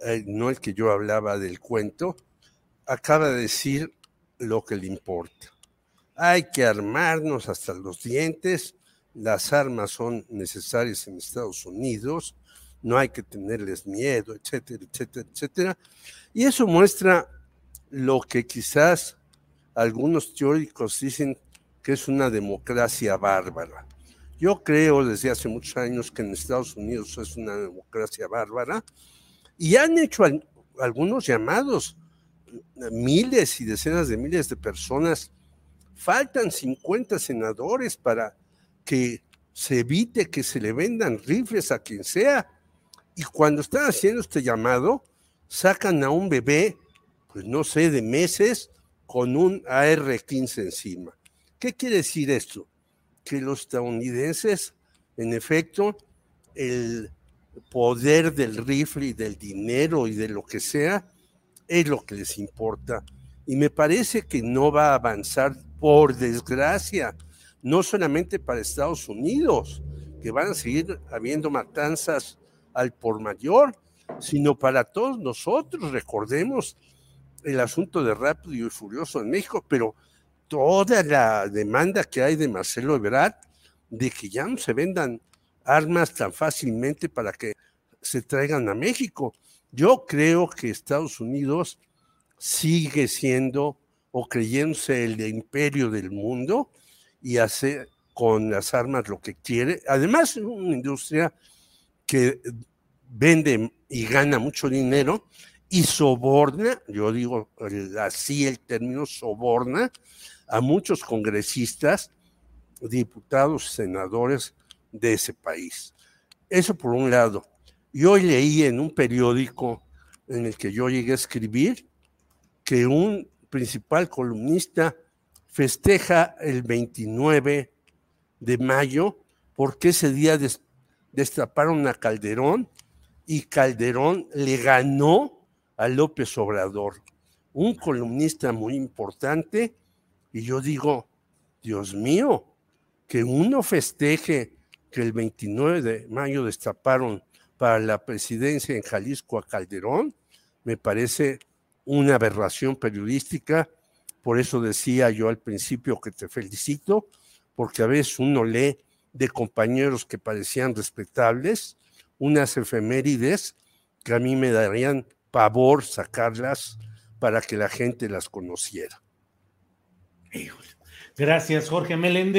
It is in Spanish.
eh, no el que yo hablaba del cuento, acaba de decir lo que le importa. Hay que armarnos hasta los dientes, las armas son necesarias en Estados Unidos, no hay que tenerles miedo, etcétera, etcétera, etcétera. Y eso muestra lo que quizás algunos teóricos dicen que es una democracia bárbara. Yo creo desde hace muchos años que en Estados Unidos es una democracia bárbara y han hecho al- algunos llamados, miles y decenas de miles de personas. Faltan 50 senadores para que se evite que se le vendan rifles a quien sea. Y cuando están haciendo este llamado, sacan a un bebé, pues no sé, de meses, con un AR-15 encima. ¿Qué quiere decir esto? Que los estadounidenses, en efecto, el poder del rifle y del dinero y de lo que sea, es lo que les importa. Y me parece que no va a avanzar, por desgracia, no solamente para Estados Unidos, que van a seguir habiendo matanzas al por mayor, sino para todos nosotros. Recordemos el asunto de Rápido y Furioso en México, pero toda la demanda que hay de Marcelo Ebrard de que ya no se vendan armas tan fácilmente para que se traigan a México. Yo creo que Estados Unidos sigue siendo o creyéndose el imperio del mundo y hace con las armas lo que quiere. Además, es una industria que vende y gana mucho dinero y soborna, yo digo así el término soborna, a muchos congresistas, diputados, senadores de ese país. Eso por un lado. Y hoy leí en un periódico en el que yo llegué a escribir que un principal columnista festeja el 29 de mayo porque ese día des- destaparon a Calderón y Calderón le ganó a López Obrador, un columnista muy importante, y yo digo, Dios mío, que uno festeje que el 29 de mayo destaparon para la presidencia en Jalisco a Calderón, me parece una aberración periodística. Por eso decía yo al principio que te felicito, porque a veces uno lee de compañeros que parecían respetables, unas efemérides que a mí me darían pavor sacarlas para que la gente las conociera. Gracias, Jorge Meléndez.